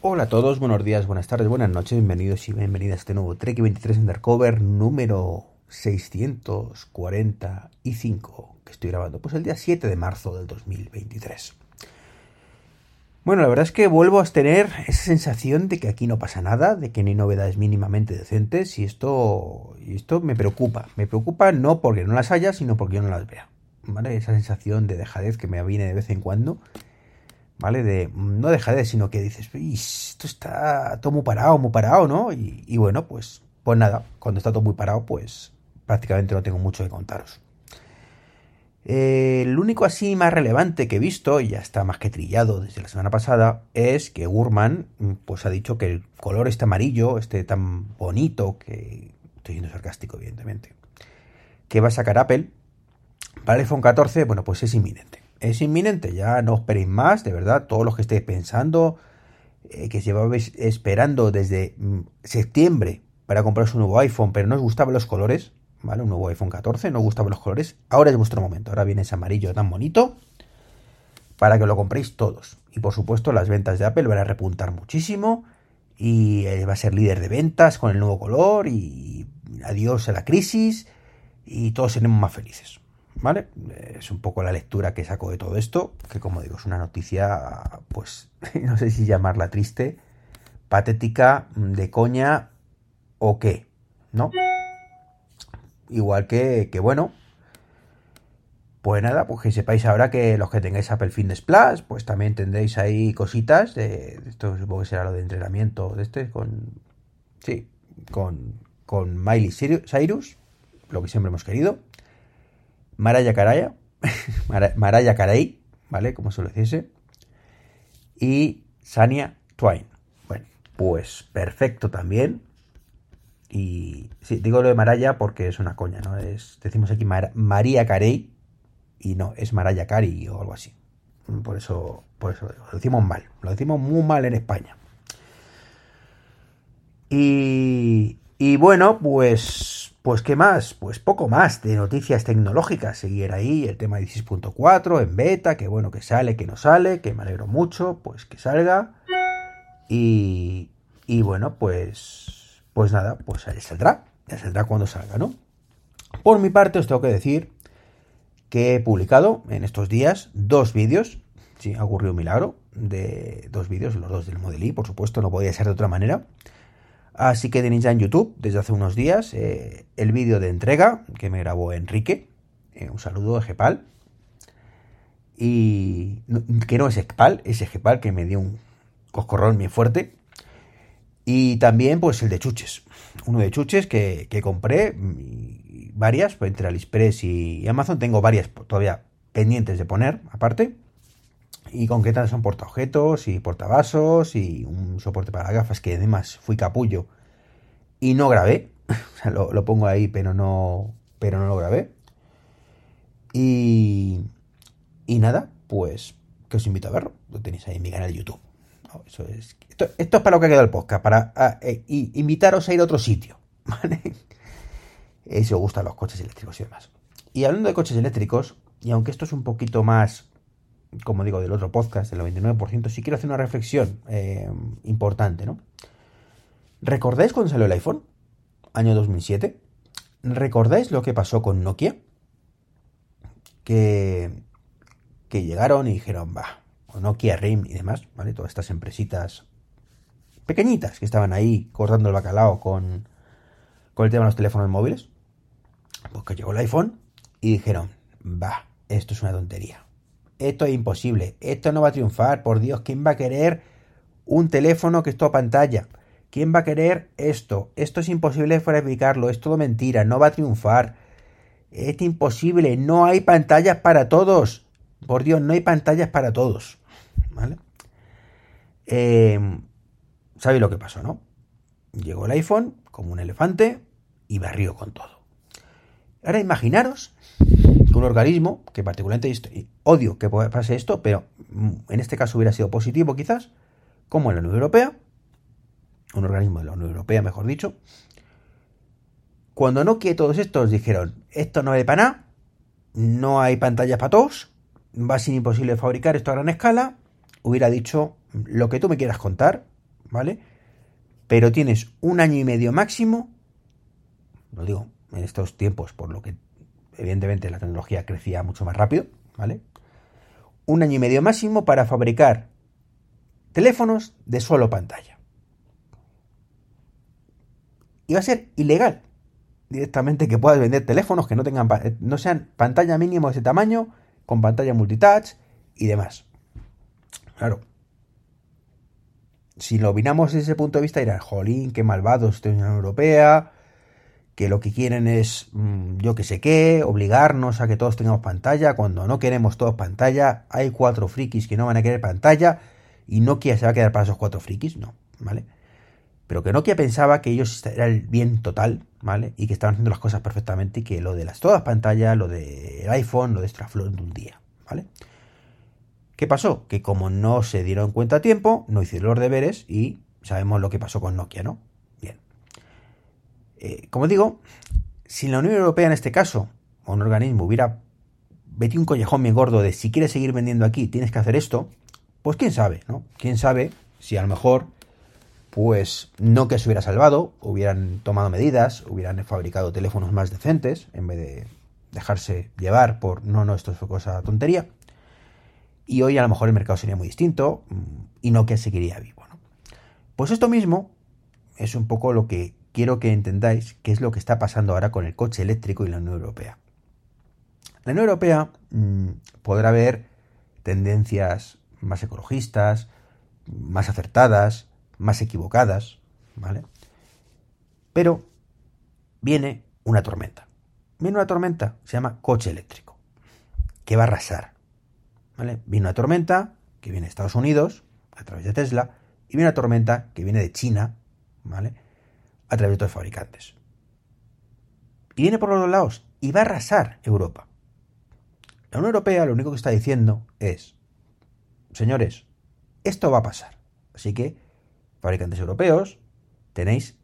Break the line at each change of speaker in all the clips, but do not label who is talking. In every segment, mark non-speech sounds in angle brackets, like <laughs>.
Hola a todos, buenos días, buenas tardes, buenas noches, bienvenidos y bienvenidas a este nuevo Trek 23 Undercover número 645 que estoy grabando, pues el día 7 de marzo del 2023. Bueno, la verdad es que vuelvo a tener esa sensación de que aquí no pasa nada, de que no hay novedades mínimamente decentes y esto, y esto me preocupa. Me preocupa no porque no las haya, sino porque yo no las vea. Esa sensación de dejadez que me viene de vez en cuando ¿vale? De, no deja de, sino que dices, esto está todo muy parado, muy parado, ¿no? Y, bueno, pues, pues nada, cuando está todo muy parado, pues prácticamente no tengo mucho que contaros. Eh, el único así más relevante que he visto, y ya está más que trillado desde la semana pasada, es que Gurman pues ha dicho que el color este amarillo, este tan bonito, que estoy siendo sarcástico evidentemente, que va a sacar Apple para el iPhone 14, bueno, pues es inminente es inminente, ya no esperéis más, de verdad, todos los que estéis pensando, eh, que llevabais esperando desde mm, septiembre para comprarse un nuevo iPhone, pero no os gustaban los colores, ¿vale? Un nuevo iPhone 14, no os gustaban los colores, ahora es vuestro momento, ahora viene ese amarillo tan bonito para que lo compréis todos. Y por supuesto las ventas de Apple van a repuntar muchísimo y eh, va a ser líder de ventas con el nuevo color y adiós a la crisis y todos seremos más felices. ¿Vale? Es un poco la lectura que saco de todo esto, que como digo, es una noticia, pues, <laughs> no sé si llamarla triste, patética, de coña o qué, ¿no? Igual que, que bueno, pues nada, pues que sepáis ahora que los que tengáis Apple Fitness Plus, pues también tendréis ahí cositas de, esto supongo que será lo de entrenamiento de este, con, sí, con, con Miley Cyrus, lo que siempre hemos querido. Maraya Caraya, <laughs> Maraya Caray, ¿vale? Como se lo hiciese. Y Sania Twain. Bueno, pues perfecto también. Y sí, digo lo de Maraya porque es una coña, ¿no? Es, decimos aquí María Carey y no, es Maraya Carey o algo así. Por eso, por eso lo decimos mal. Lo decimos muy mal en España. Y, y bueno, pues pues qué más, pues poco más de noticias tecnológicas. Seguir ahí el tema 16.4 en beta, que bueno, que sale, que no sale, que me alegro mucho, pues que salga. Y, y bueno, pues, pues nada, pues ya saldrá, ya saldrá cuando salga, ¿no? Por mi parte os tengo que decir que he publicado en estos días dos vídeos, sí, ha ocurrido un milagro, de dos vídeos, los dos del Model I, por supuesto, no podía ser de otra manera. Así que tenéis ya en YouTube desde hace unos días eh, el vídeo de entrega que me grabó Enrique. Eh, un saludo a Ejepal. Y que no es Ejepal, es Ejepal que me dio un coscorrón bien fuerte. Y también pues el de chuches. Uno de chuches que, compré varias, pues, entre Aliexpress y Amazon. Tengo varias todavía pendientes de poner aparte y con qué tal son portaobjetos y portavasos y un soporte para gafas que además fui capullo y no grabé. <laughs> o sea, lo, pongo ahí, pero no, pero no lo grabé. Y, y nada, pues que os invito a verlo. Lo tenéis ahí en mi canal de YouTube. eso es, esto, es para lo que ha quedado el podcast, para ah, eh, invitaros a ir a otro sitio. <laughs> ¿vale? Eh, si os gustan los coches eléctricos y demás. Y hablando de coches eléctricos, y aunque esto es un poquito más como digo, del otro podcast, del 99%, sí quiero hacer una reflexión eh, importante, ¿no? ¿Recordáis cuando salió el iPhone? Año 2007. ¿Recordáis lo que pasó con Nokia? Que, que llegaron y dijeron, va, Nokia, RIM y demás, ¿vale? Todas estas empresitas pequeñitas que estaban ahí cortando el bacalao con, con el tema de los teléfonos móviles. Pues que llegó el iPhone y dijeron, va, esto es una tontería esto es imposible, esto no va a triunfar, por Dios, ¿quién va a querer un teléfono que es todo pantalla? ¿Quién va a querer esto? Esto es imposible fabricarlo, es todo mentira, no va a triunfar. Es imposible, no hay pantallas para todos. Por Dios, no hay pantallas para todos. Eh, ¿Sabéis lo que pasó, no? Llegó el iPhone como un elefante y barrió con todo. Ahora imaginaros un organismo, que particularmente odio que pase esto, pero en este caso hubiera sido positivo quizás, como en la Unión Europea, un organismo de la Unión Europea, mejor dicho, cuando no que todos estos dijeron, esto no es para nada, no hay pantallas para todos, va a ser imposible fabricar esto a gran escala, hubiera dicho lo que tú me quieras contar, ¿vale? Pero tienes un año y medio máximo, lo digo en estos tiempos, por lo que evidentemente la tecnología crecía mucho más rápido, ¿vale? Un año y medio máximo para fabricar teléfonos de solo pantalla. Va a ser ilegal directamente que puedas vender teléfonos que no tengan no sean pantalla mínimo de ese tamaño, con pantalla multitouch y demás. Claro, si lo opinamos desde ese punto de vista, dirán, jolín, qué malvados esta Unión Europea, que lo que quieren es, mm, yo que sé qué, obligarnos a que todos tengamos pantalla, cuando no queremos todos pantalla, hay cuatro frikis que no van a querer pantalla, y Nokia se va a quedar para esos cuatro frikis, no, ¿vale? Pero que Nokia pensaba que ellos eran el bien total, ¿vale? Y que estaban haciendo las cosas perfectamente y que lo de las todas pantallas, lo del iPhone, lo de extraflow de un día, ¿vale? ¿Qué pasó? Que como no se dieron cuenta a tiempo, no hicieron los deberes y sabemos lo que pasó con Nokia, ¿no? Eh, como digo, si la Unión Europea en este caso, o un organismo, hubiera metido un collejón bien gordo de si quieres seguir vendiendo aquí, tienes que hacer esto, pues quién sabe, ¿no? Quién sabe si a lo mejor, pues no que se hubiera salvado, hubieran tomado medidas, hubieran fabricado teléfonos más decentes, en vez de dejarse llevar por no, no, esto fue cosa tontería y hoy a lo mejor el mercado sería muy distinto mm, y no que seguiría vivo. ¿no? Pues esto mismo es un poco lo que quiero que entendáis qué es lo que está pasando ahora con el coche eléctrico y la Unión Europea. La Unión Europea mm, podrá ver tendencias más ecologistas, más acertadas, más equivocadas, ¿vale? Pero viene una tormenta. Viene una tormenta, se llama coche eléctrico, que va a arrasar ¿vale? Viene una tormenta que viene de Estados Unidos a través de Tesla y viene una tormenta que viene de China, ¿vale? A través de otros fabricantes. Y viene por los dos lados y va a arrasar Europa. La Unión Europea lo único que está diciendo es, señores, esto va a pasar. Así que, fabricantes europeos, tenéis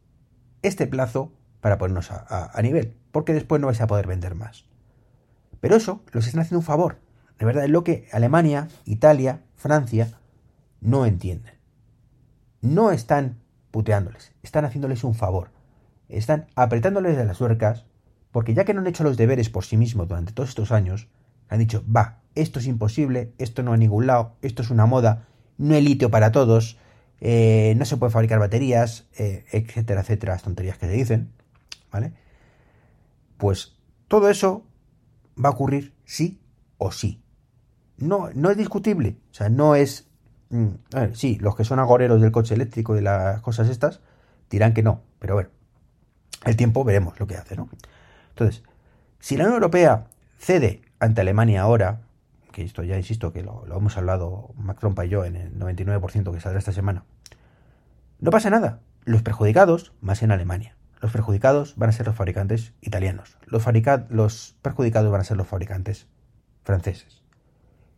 este plazo para ponernos a, a nivel, porque después no vais a poder vender más. Pero eso los están haciendo un favor, de verdad es lo que Alemania, Italia, Francia no entienden. No están están haciéndoles un favor. Están apretándoles de las tuercas porque ya que no han hecho los deberes por sí mismos durante todos estos años, han dicho, va, esto es imposible, esto no a ningún lado, esto es una moda, no hay litio para todos, eh, no se puede fabricar baterías, eh, etcétera, etcétera, las tonterías que se dicen, ¿vale? Pues todo eso va a ocurrir sí o sí no, no es discutible. O sea, no es. Mm, sí, los que son agoreros del coche eléctrico y de las cosas estas dirán que no, pero bueno, el tiempo veremos lo que hace, ¿no? Entonces, si la Unión Europea cede ante Alemania ahora, que esto ya insisto que lo, lo hemos hablado Macron y yo en el 99% que saldrá esta semana, no pasa nada. Los perjudicados más en Alemania. Los perjudicados van a ser los fabricantes italianos. Los, los perjudicados van a ser los fabricantes franceses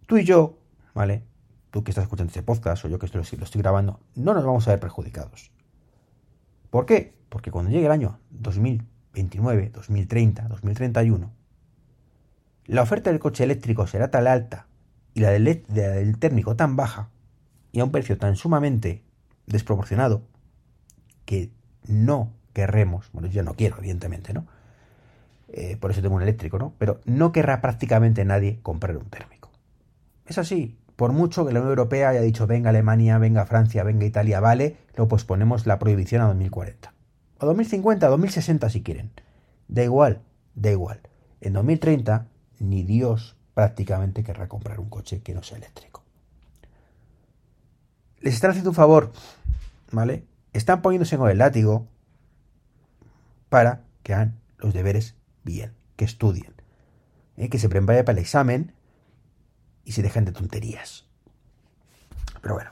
tú y yo, ¿vale? Tú que estás escuchando este podcast o yo que estoy, lo estoy grabando, no nos vamos a ver perjudicados. ¿Por qué? Porque cuando llegue el año 2029, 2030, 2031, la oferta del coche eléctrico será tan alta y la del, del térmico tan baja y a un precio tan sumamente desproporcionado que no querremos, bueno, yo no quiero, evidentemente, ¿no? Eh, por eso tengo un eléctrico, ¿no? Pero no querrá prácticamente nadie comprar un térmico. Es así. Por mucho que la Unión Europea haya dicho venga Alemania, venga Francia, venga Italia, vale, lo posponemos la prohibición a 2040. O 2050, 2060 si quieren. Da igual, da igual. En 2030 ni Dios prácticamente querrá comprar un coche que no sea eléctrico. Les están haciendo un favor, ¿vale? Están poniéndose con el látigo para que hagan los deberes bien, que estudien, ¿eh? que se preparen para el examen y se dejen de tonterías. Pero bueno,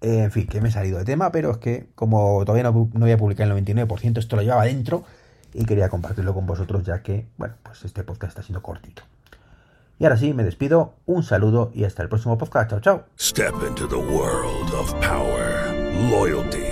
en fin, que me he salido de tema, pero es que como todavía no, no voy a publicar el 99%, esto lo llevaba dentro y quería compartirlo con vosotros ya que, bueno, pues este podcast está siendo cortito. Y ahora sí, me despido, un saludo y hasta el próximo podcast. Chao, chao.
Step into the world of power, loyalty,